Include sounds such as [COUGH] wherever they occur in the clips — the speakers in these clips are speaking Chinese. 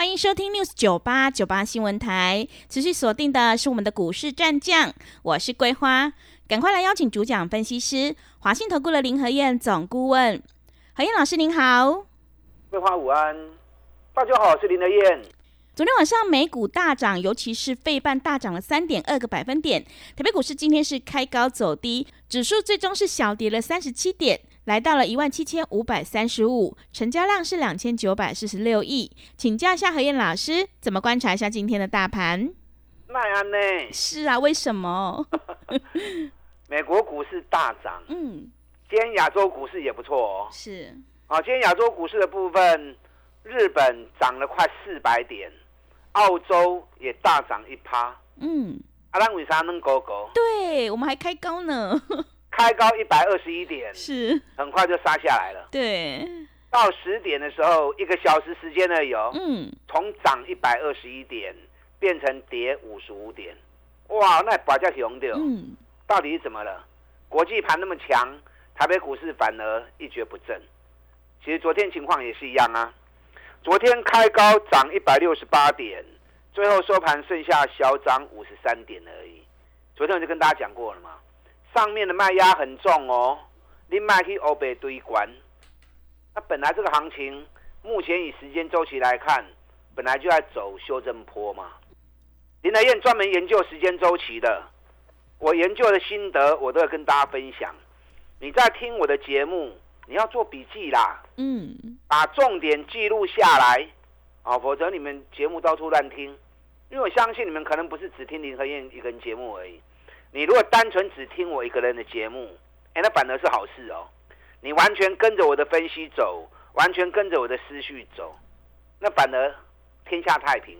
欢迎收听 News 九八九八新闻台，持续锁定的是我们的股市战将，我是桂花，赶快来邀请主讲分析师华信投顾的林和燕总顾问，何燕老师您好，桂花午安，大家好，我是林和燕。昨天晚上美股大涨，尤其是费半大涨了三点二个百分点，台北股市今天是开高走低，指数最终是小跌了三十七点。来到了一万七千五百三十五，成交量是两千九百四十六亿。请教一下何燕老师，怎么观察一下今天的大盘？奈安呢？是啊，为什么？[LAUGHS] 美国股市大涨，嗯，今天亚洲股市也不错哦。是，啊，今天亚洲股市的部分，日本涨了快四百点，澳洲也大涨一趴，嗯，阿兰为啥能高高？对我们还开高呢。开高一百二十一点，是很快就杀下来了。对，到十点的时候，一个小时时间呢有，嗯，从涨一百二十一点变成跌五十五点，哇，那把价熊的，嗯，到底是怎么了？国际盘那么强，台北股市反而一蹶不振。其实昨天情况也是一样啊，昨天开高涨一百六十八点，最后收盘剩下小涨五十三点而已。昨天我就跟大家讲过了嘛。上面的卖压很重哦，你卖去欧北堆关。那本来这个行情，目前以时间周期来看，本来就在走修正坡嘛。林德燕专门研究时间周期的，我研究的心得，我都要跟大家分享。你在听我的节目，你要做笔记啦，嗯，把重点记录下来啊，否则你们节目到处乱听。因为我相信你们可能不是只听林和燕一个人节目而已。你如果单纯只听我一个人的节目，哎，那反而是好事哦。你完全跟着我的分析走，完全跟着我的思绪走，那反而天下太平。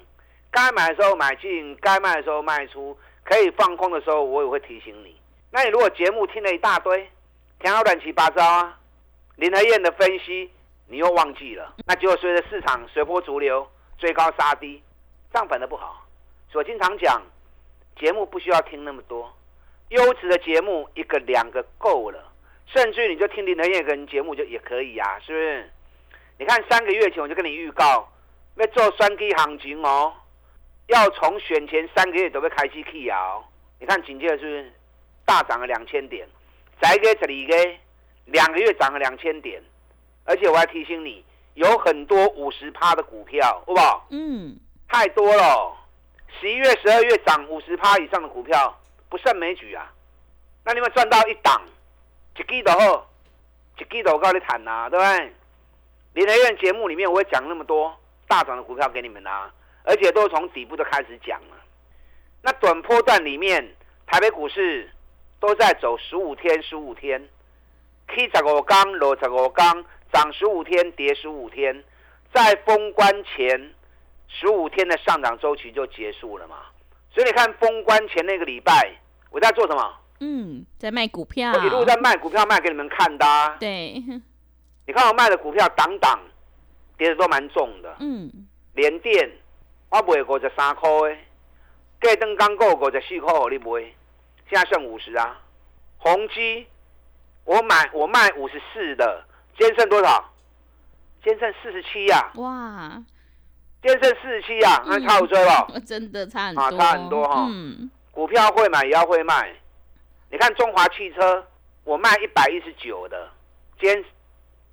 该买的时候买进，该卖的时候卖出，可以放空的时候，我也会提醒你。那你如果节目听了一大堆，听到乱七八糟啊，林和燕的分析你又忘记了，那结果随着市场随波逐流，追高杀低，这样反而不好。所以我经常讲，节目不需要听那么多。优质的节目一个两个够了，甚至你就听林德燕个人节目就也可以呀，是不是？你看三个月前我就跟你预告，要做双 K 行情哦，要从选前三个月都会开机 K 啊。你看紧接着是不是大涨了两千点？再给这里给两个月涨了两千点，而且我还提醒你，有很多五十趴的股票，好不好？嗯，太多了。十一月、十二月涨五十趴以上的股票。不胜枚举啊！那你们赚到一档，一季度后，一季度我跟你谈呐，对不对？联合院节目里面我会讲那么多大涨的股票给你们啊，而且都是从底部都开始讲了。那短波段里面，台北股市都在走十五天，十五天，K 十五刚落十五刚，涨十五天，跌十五天，在封关前十五天的上涨周期就结束了嘛？所以你看封关前那个礼拜，我在做什么？嗯，在卖股票。我一路在卖股票，卖给你们看的。对。你看我卖的股票，档档跌的都蛮重的。嗯。连电我卖五十三块的，盖登刚够五十四块，我你卖，现在剩五十啊。宏基我买我卖五十四的，今天剩多少？今天剩四十七呀。哇。电剩四十七啊，那差五追了，[LAUGHS] 真的差很多，啊差很多哈。嗯，股票会买也要会卖。你看中华汽车，我卖一百一十九的，今天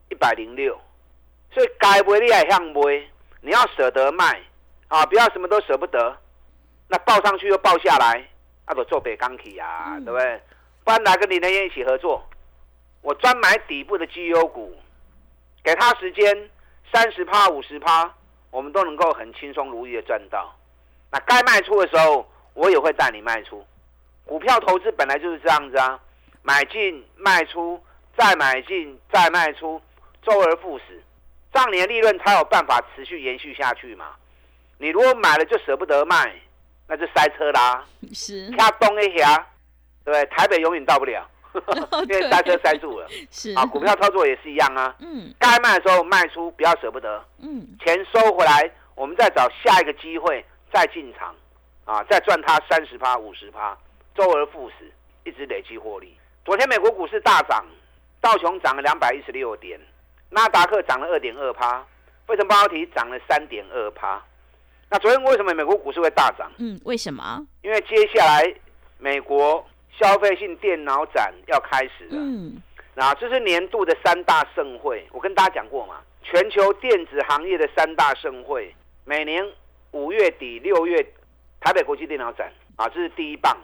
一百零六，所以该卖你也向卖，你要舍得卖啊，不要什么都舍不得。那报上去又报下来，那就做北钢体啊，对不对？不然来跟林德燕一起合作，我专买底部的绩优股，给他时间三十趴五十趴。我们都能够很轻松如意的赚到，那该卖出的时候，我也会带你卖出。股票投资本来就是这样子啊，买进卖出，再买进再卖出，周而复始，这样你的利润才有办法持续延续下去嘛。你如果买了就舍不得卖，那就塞车啦。[LAUGHS] 是。卡东一下，对不对？台北永远到不了，[LAUGHS] 因为塞车塞住了。是啊，股票操作也是一样啊。嗯，该卖的时候卖出，不要舍不得。嗯，钱收回来，我们再找下一个机会再进场，啊，再赚它三十趴、五十趴，周而复始，一直累积获利。昨天美国股市大涨，道琼涨了两百一十六点，纳达克涨了二点二趴，费城半导体涨了三点二趴。那昨天为什么美国股市会大涨？嗯，为什么？因为接下来美国消费性电脑展要开始了。嗯，那这是年度的三大盛会。我跟大家讲过嘛，全球电子行业的三大盛会，每年五月底、六月台北国际电脑展啊，这是第一棒；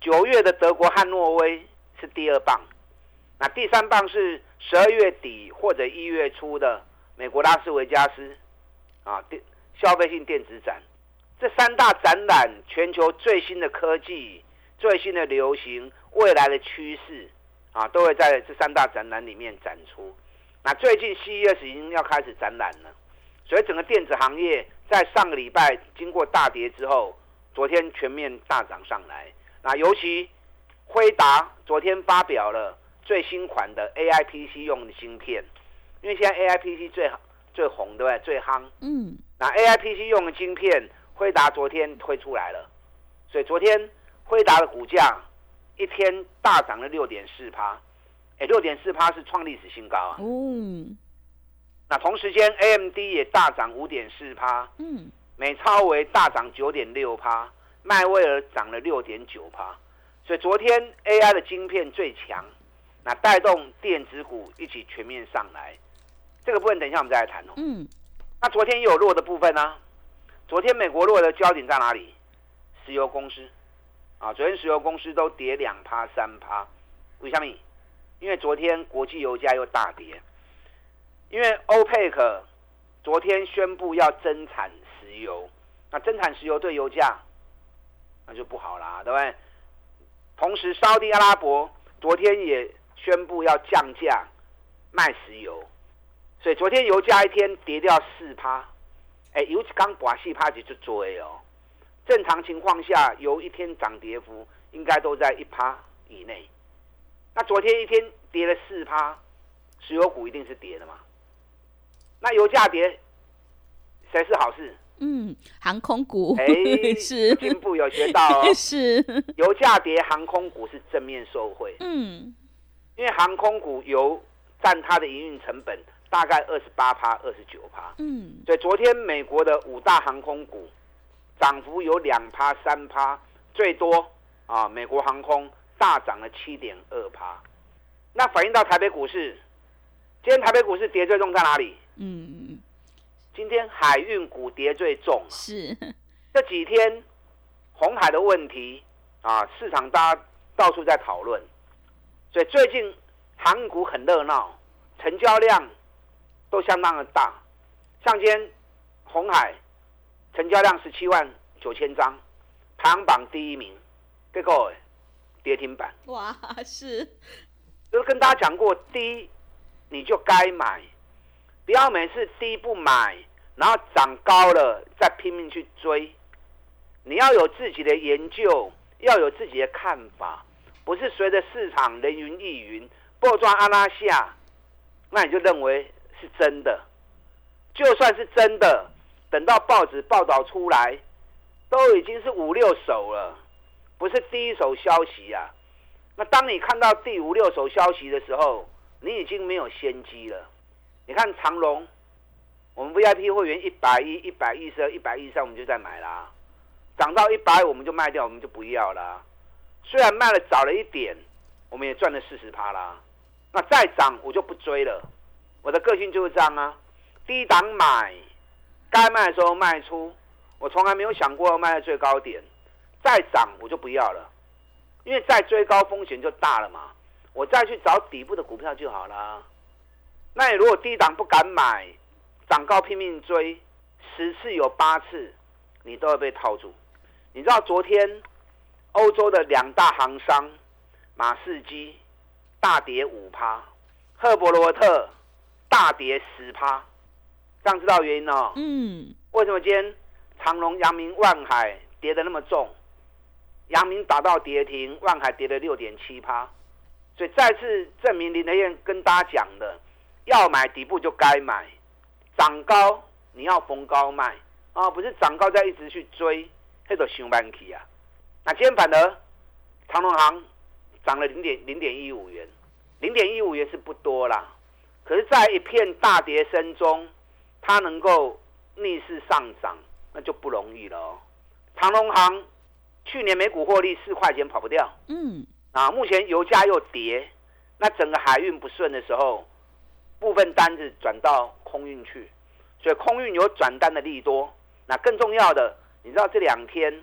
九月的德国汉诺威是第二棒；那第三棒是十二月底或者一月初的美国拉斯维加斯啊电。消费性电子展，这三大展览，全球最新的科技、最新的流行、未来的趋势啊，都会在这三大展览里面展出。那最近 CES 已经要开始展览了，所以整个电子行业在上个礼拜经过大跌之后，昨天全面大涨上来。那尤其辉达昨天发表了最新款的 AI PC 用的芯片，因为现在 AI PC 最最红，对不对？最夯。嗯。那 A I P C 用的芯片，辉达昨天推出来了，所以昨天辉达的股价一天大涨了六点四趴，哎，六点四趴是创历史新高啊。嗯。那同时间 A M D 也大涨五点四趴，嗯，美超为大涨九点六趴，迈威尔涨了六点九趴，所以昨天 A I 的晶片最强，那带动电子股一起全面上来，这个部分等一下我们再来谈哦。嗯。那昨天也有弱的部分呢。昨天美国弱的焦点在哪里？石油公司啊，昨天石油公司都跌两趴三趴。为什么？因为昨天国际油价又大跌。因为欧佩克昨天宣布要增产石油，那增产石油对油价那就不好啦，对不对？同时，沙特阿拉伯昨天也宣布要降价卖石油。所以昨天油价一天跌掉四趴，哎，油刚拔四趴就追哦。正常情况下，油一天涨跌幅应该都在一趴以内。那昨天一天跌了四趴，石油股一定是跌的嘛？那油价跌，谁是好事？嗯，航空股。哎，[LAUGHS] 是进步有学到哦。[LAUGHS] 是，油价跌，航空股是正面受惠。嗯，因为航空股油占它的营运成本。大概二十八趴，二十九趴。嗯，所以昨天美国的五大航空股涨幅有两趴、三趴，最多啊，美国航空大涨了七点二趴。那反映到台北股市，今天台北股市跌最重在哪里？嗯，今天海运股跌最重。是这几天红海的问题啊，市场大家到处在讨论，所以最近航运股很热闹，成交量。都相当的大，像今天红海成交量十七万九千张，排行榜第一名，结果跌停板。哇，是，就是跟大家讲过，低你就该买，不要每次低不买，然后涨高了再拼命去追。你要有自己的研究，要有自己的看法，不是随着市场人云亦云，波庄阿拉下，那你就认为。是真的，就算是真的，等到报纸报道出来，都已经是五六手了，不是第一手消息啊。那当你看到第五六手消息的时候，你已经没有先机了。你看长隆，我们 VIP 会员一百一、一百一十二、一百一十三，我们就在买啦。涨到一百，我们就卖掉，我们就不要啦。虽然卖了早了一点，我们也赚了四十趴啦。那再涨，我就不追了。我的个性就是这样啊，低档买，该卖的时候卖出，我从来没有想过要卖在最高点，再涨我就不要了，因为再追高风险就大了嘛，我再去找底部的股票就好了。那你如果低档不敢买，涨高拼命追，十次有八次你都会被套住。你知道昨天欧洲的两大行商马士基大跌五趴，赫伯罗特。大跌十趴，这样知道原因哦。嗯，为什么今天长隆、阳明、万海跌的那么重？阳明打到跌停，万海跌了六点七趴，所以再次证明林德燕跟大家讲的，要买底部就该买，涨高你要逢高卖啊，不是涨高再一直去追，那都上班期啊。那今天反而长隆行涨了零点零点一五元，零点一五元是不多啦，可是，在一片大跌声中，它能够逆势上涨，那就不容易了哦。长隆行。去年每股获利四块钱跑不掉，嗯，啊，目前油价又跌，那整个海运不顺的时候，部分单子转到空运去，所以空运有转单的利多。那更重要的，你知道这两天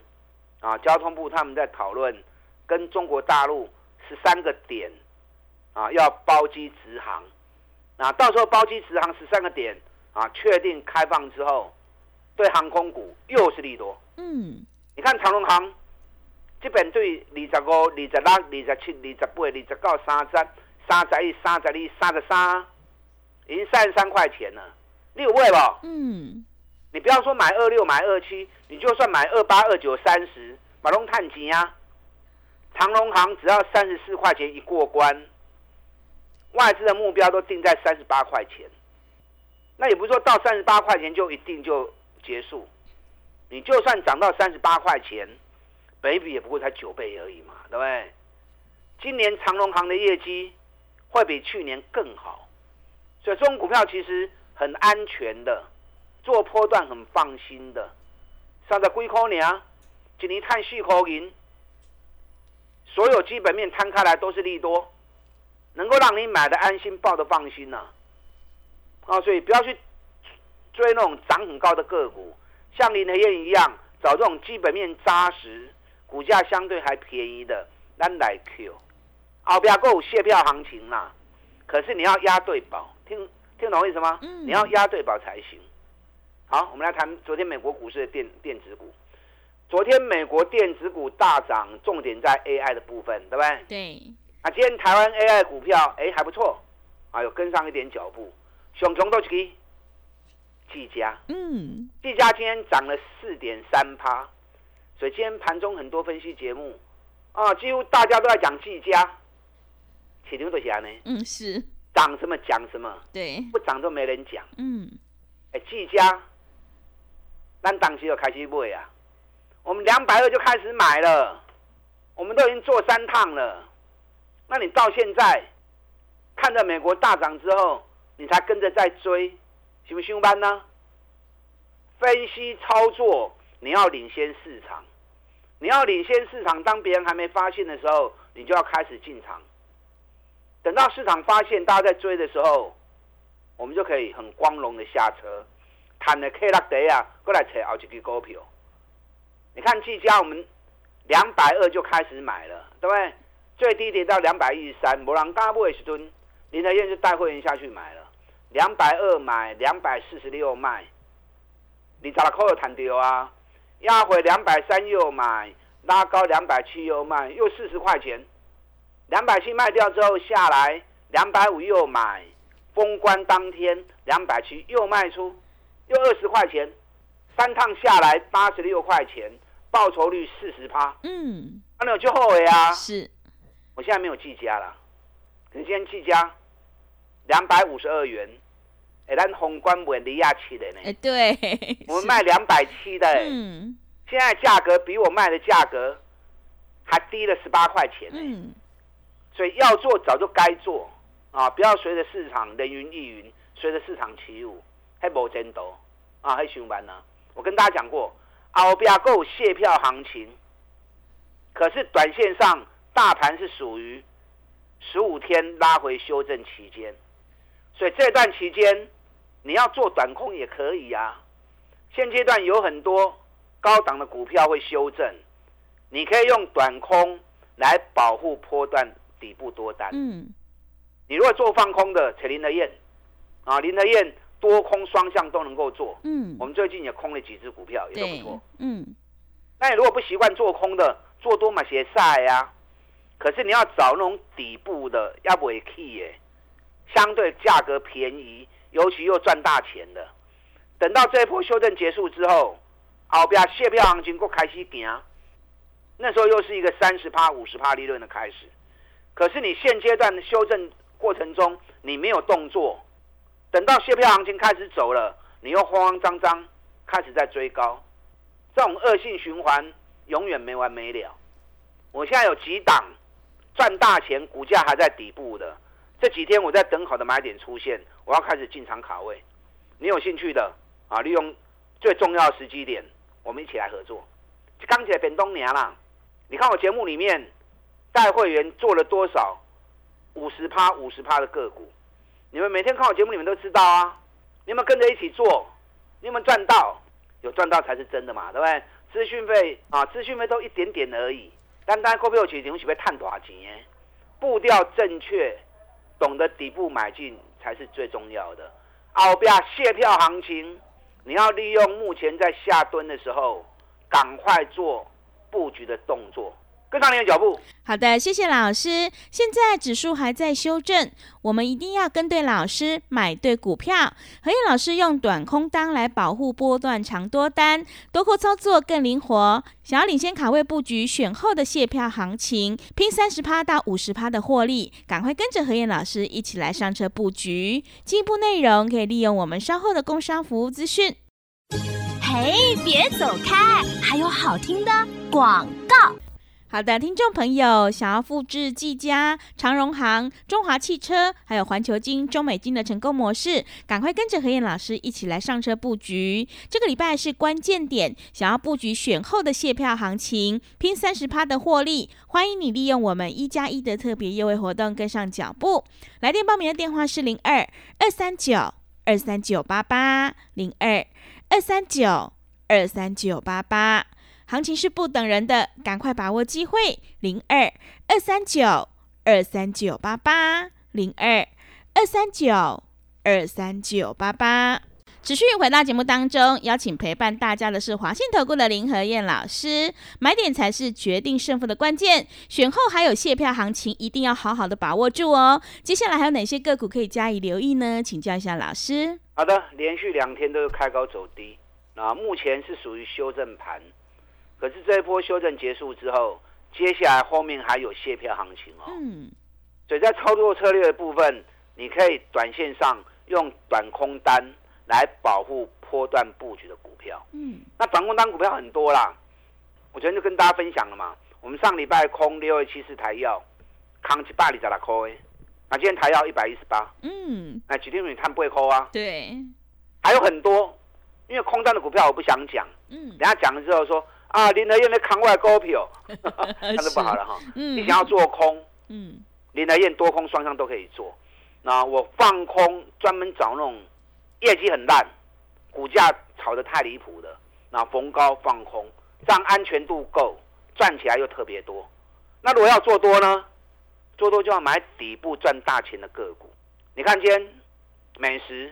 啊，交通部他们在讨论跟中国大陆十三个点啊要包机直航，那到时候包机直航十三个点啊确定开放之后，对航空股又是利多。嗯，你看长隆航。基本对二十五、二十六、二十七、二十八、二十九、三十、三十一、三十二、三十三，已经三十三块钱了，你有位不？嗯，你不要说买二六、买二七，你就算买二八、二九、三十，马龙探吉啊，长隆航只要三十四块钱一过关，外资的目标都定在三十八块钱，那也不是说到三十八块钱就一定就结束，你就算涨到三十八块钱。倍比也不过才九倍而已嘛，对不对？今年长隆行的业绩会比去年更好，所以这种股票其实很安全的，做波段很放心的。上在几块年，今年探四块银，所有基本面摊开来都是利多，能够让你买的安心，抱的放心呐。啊，所以不要去追那种涨很高的个股，像林和燕一样，找这种基本面扎实。股价相对还便宜的，咱来 Q，后边够卸票行情啦。可是你要押对宝，听听懂我意思吗？嗯。你要押对宝才行。好，我们来谈昨天美国股市的电电子股。昨天美国电子股大涨，重点在 AI 的部分，对不对？对。啊，今天台湾 AI 股票哎还不错，啊有跟上一点脚步。熊熊都去，技嘉。嗯。技嘉今天涨了四点三趴。所以今天盘中很多分析节目，啊，几乎大家都在讲技嘉，铁牛的侠呢？嗯，是涨什么讲什么，对，不涨都没人讲。嗯，哎，技嘉，咱当时就开始买啊，我们两百二就开始买了，我们都已经做三趟了，那你到现在看着美国大涨之后，你才跟着在追，行不行班呢？分析操作。你要领先市场，你要领先市场。当别人还没发现的时候，你就要开始进场。等到市场发现，大家在追的时候，我们就可以很光荣的下车，谈的 K 拉德啊，过来扯好几个股票。你看技嘉，我们两百二就开始买了，对不对？最低跌到两百一十三，摩人加布也是吨，林德燕就带会员下去买了，两百二买，两百四十六卖，你咋扣有谈掉啊？压回两百三又买，拉高两百七又卖，又四十块钱。两百七卖掉之后下来，两百五又买，封关当天两百七又卖出，又二十块钱，三趟下来八十六块钱，报酬率四十趴。嗯，那有就后悔啊。是，我现在没有计价了，可是今天计价两百五十二元。哎，咱宏观稳利亚七的呢？哎，对，我们卖两百七的，嗯，现在价格比我卖的价格还低了十八块钱，嗯，所以要做早就该做啊，不要随着市场人云亦云，随着市场起舞，还无前途啊，还上班呢。我跟大家讲过，后边够卸票行情，可是短线上大盘是属于十五天拉回修正期间，所以这段期间。你要做短空也可以啊，现阶段有很多高档的股票会修正，你可以用短空来保护波段底部多单。嗯，你如果做放空的，扯林德燕啊，林德燕多空双向都能够做。嗯，我们最近也空了几只股票，也都不错。嗯，那你如果不习惯做空的，做多嘛些晒呀。可是你要找那种底部的，要不也 key 耶，相对价格便宜。尤其又赚大钱的，等到这一波修正结束之后，后边卸票行情又开始行，那时候又是一个三十趴、五十趴利润的开始。可是你现阶段的修正过程中，你没有动作，等到卸票行情开始走了，你又慌慌张张开始在追高，这种恶性循环永远没完没了。我现在有几档赚大钱，股价还在底部的，这几天我在等好的买点出现，我要开始进场卡位。你有兴趣的啊？利用最重要的时机点，我们一起来合作。钢铁变东年啦，你看我节目里面。带会员做了多少五十趴、五十趴的个股？你们每天看我节目，你们都知道啊。你们跟着一起做，你们赚到，有赚到才是真的嘛，对不对？资讯费啊，资讯费都一点点而已。但单股票其实你们是被探多少钱？步调正确，懂得底部买进才是最重要的。奥比亚卸票行情，你要利用目前在下蹲的时候，赶快做布局的动作。跟上你的脚步。好的，谢谢老师。现在指数还在修正，我们一定要跟对老师，买对股票。何燕老师用短空单来保护波段长多单，多空操作更灵活。想要领先卡位布局选后的卸票行情，拼三十趴到五十趴的获利，赶快跟着何燕老师一起来上车布局。进一步内容可以利用我们稍后的工商服务资讯。嘿，别走开，还有好听的广告。好的，听众朋友，想要复制技嘉、长荣行、中华汽车，还有环球金、中美金的成功模式，赶快跟着何燕老师一起来上车布局。这个礼拜是关键点，想要布局选后的卸票行情，拼三十趴的获利，欢迎你利用我们一加一的特别优惠活动跟上脚步。来电报名的电话是零二二三九二三九八八零二二三九二三九八八。行情是不等人的，赶快把握机会！零二二三九二三九八八，零二二三九二三九八八。持续回到节目当中，邀请陪伴大家的是华信投顾的林和燕老师。买点才是决定胜负的关键，选后还有卸票行情，一定要好好的把握住哦。接下来还有哪些个股可以加以留意呢？请教一下老师。好的，连续两天都是开高走低，那目前是属于修正盘。可是这一波修正结束之后，接下来后面还有卸票行情哦。嗯，所以在操作策略的部分，你可以短线上用短空单来保护波段布局的股票。嗯，那短空单股票很多啦，我昨天就跟大家分享了嘛。我们上礼拜空六二七四台药，扛起八里在那扣诶，那今天台药一百一十八。嗯，那几天你看不会扣啊？对，还有很多，因为空单的股票我不想讲。嗯，等下讲了之后说。啊，林德燕的扛外高票 [LAUGHS] [LAUGHS] 那就不好了哈。你想要做空，嗯，林德燕多空双向都可以做。那我放空，专门找那种业绩很烂、股价炒得太离谱的，那逢高放空，这样安全度够，赚起来又特别多。那如果要做多呢？做多就要买底部赚大钱的个股。你看今天美食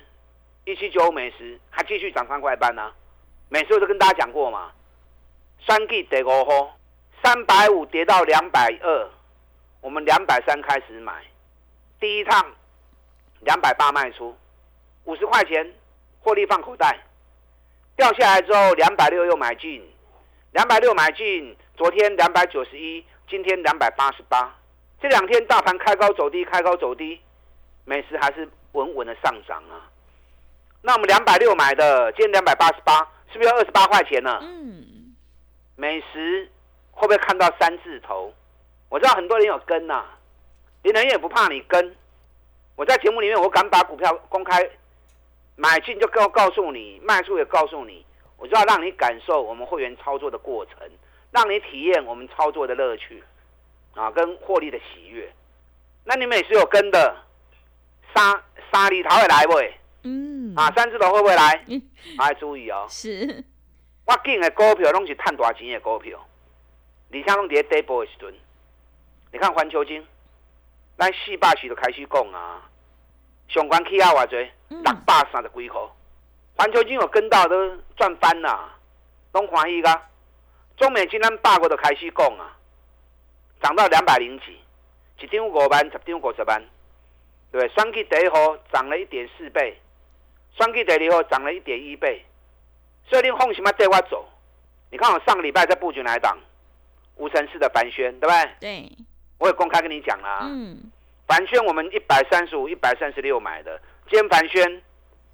一七九美食还继续涨三块半呢。美食我都跟大家讲过嘛。三 G 跌五号，三百五跌到两百二，我们两百三开始买，第一趟两百八卖出，五十块钱获利放口袋，掉下来之后两百六又买进，两百六买进，昨天两百九十一，今天两百八十八，这两天大盘开高走低，开高走低，美食还是稳稳的上涨啊。那我们两百六买的，今天两百八十八，是不是要二十八块钱呢？嗯。美食会不会看到三字头？我知道很多人有跟呐，林人也不怕你跟。我在节目里面，我敢把股票公开买进就告告诉你，卖出也告诉你，我就要让你感受我们会员操作的过程，让你体验我们操作的乐趣啊，跟获利的喜悦。那你美食有跟的，沙沙里他会来不？嗯，啊，三字头会不会来？嗯，还注意哦。是。我进的股票拢是赚大钱的股票，而且拢伫底部的时阵，你看环球金，咱四百时就开始讲啊，上关起啊偌济，六百三十几块，环球金有跟到都赚翻啦，拢欢喜噶。中美金咱百个就开始讲啊，涨到两百零几，一张五万，十张五十万，对不对？双 K 第一号涨了一点四倍，双 K 第二号涨了一点一倍。所以你放什么带我走？你看我上个礼拜在布局哪一档？五成四的凡轩，对不对？对，我也公开跟你讲了。嗯，凡轩我们一百三十五、一百三十六买的，今天凡轩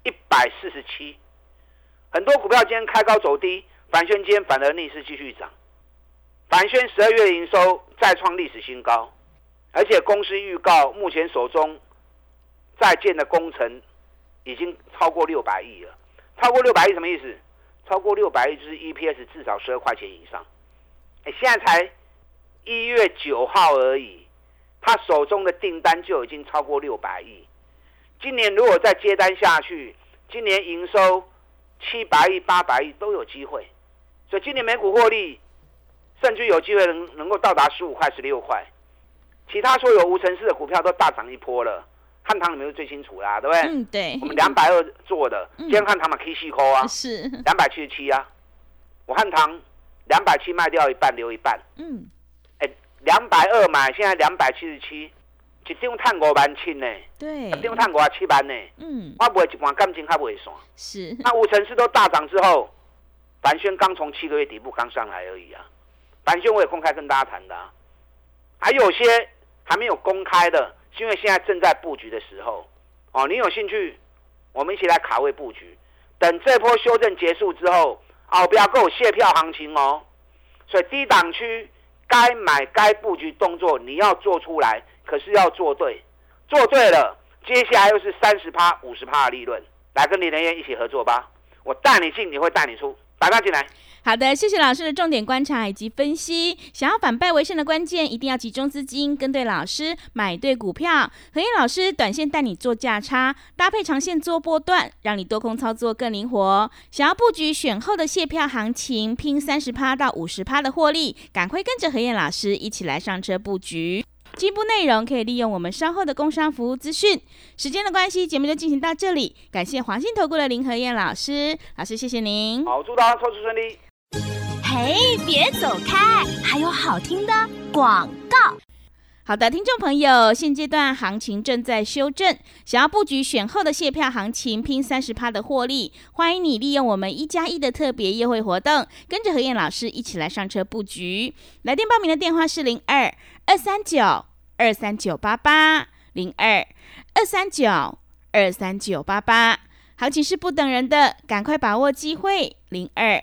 一百四十七，很多股票今天开高走低，凡轩今天反而逆势继续涨。凡轩十二月营收再创历史新高，而且公司预告目前手中在建的工程已经超过六百亿了。超过六百亿什么意思？超过六百亿就是 EPS 至少十二块钱以上。哎，现在才一月九号而已，他手中的订单就已经超过六百亿。今年如果再接单下去，今年营收七百亿、八百亿都有机会。所以今年每股获利甚至有机会能能够到达十五块、十六块。其他所有无城市的股票都大涨一波了。汉唐你们是最清楚啦，对不对？嗯，对。我们两百二做的，今天汉唐嘛 K 细扣啊，是两百七十七啊。我汉唐两百七卖掉一半，留一半。嗯。哎，两百二买，现在两百七十七，一张碳五万七呢。对。一张碳五七万呢。嗯。我不会一半感情还不会算。是。那五城市都大涨之后，凡轩刚从七个月底部刚上来而已啊。凡轩我也公开跟大家谈的啊，还有些还没有公开的。因为现在正在布局的时候，哦，你有兴趣，我们一起来卡位布局。等这波修正结束之后，哦，不要跟我卸票行情哦。所以低档区该买该布局动作你要做出来，可是要做对，做对了，接下来又是三十趴、五十趴的利润，来跟李仁燕一起合作吧。我带你进，你会带你出，打他进来。好的，谢谢老师的重点观察以及分析。想要反败为胜的关键，一定要集中资金，跟对老师，买对股票。何燕老师短线带你做价差，搭配长线做波段，让你多空操作更灵活。想要布局选后的卸票行情，拼三十趴到五十趴的获利，赶快跟着何燕老师一起来上车布局。进一步内容可以利用我们稍后的工商服务资讯。时间的关系，节目就进行到这里。感谢黄信投顾的林何燕老师，老师谢谢您。好，祝大家操作顺利。嘿，别走开！还有好听的广告。好的，听众朋友，现阶段行情正在修正，想要布局选后的卸票行情，拼三十趴的获利，欢迎你利用我们一加一的特别优惠活动，跟着何燕老师一起来上车布局。来电报名的电话是零二二三九二三九八八零二二三九二三九八八。行情是不等人的，赶快把握机会，零二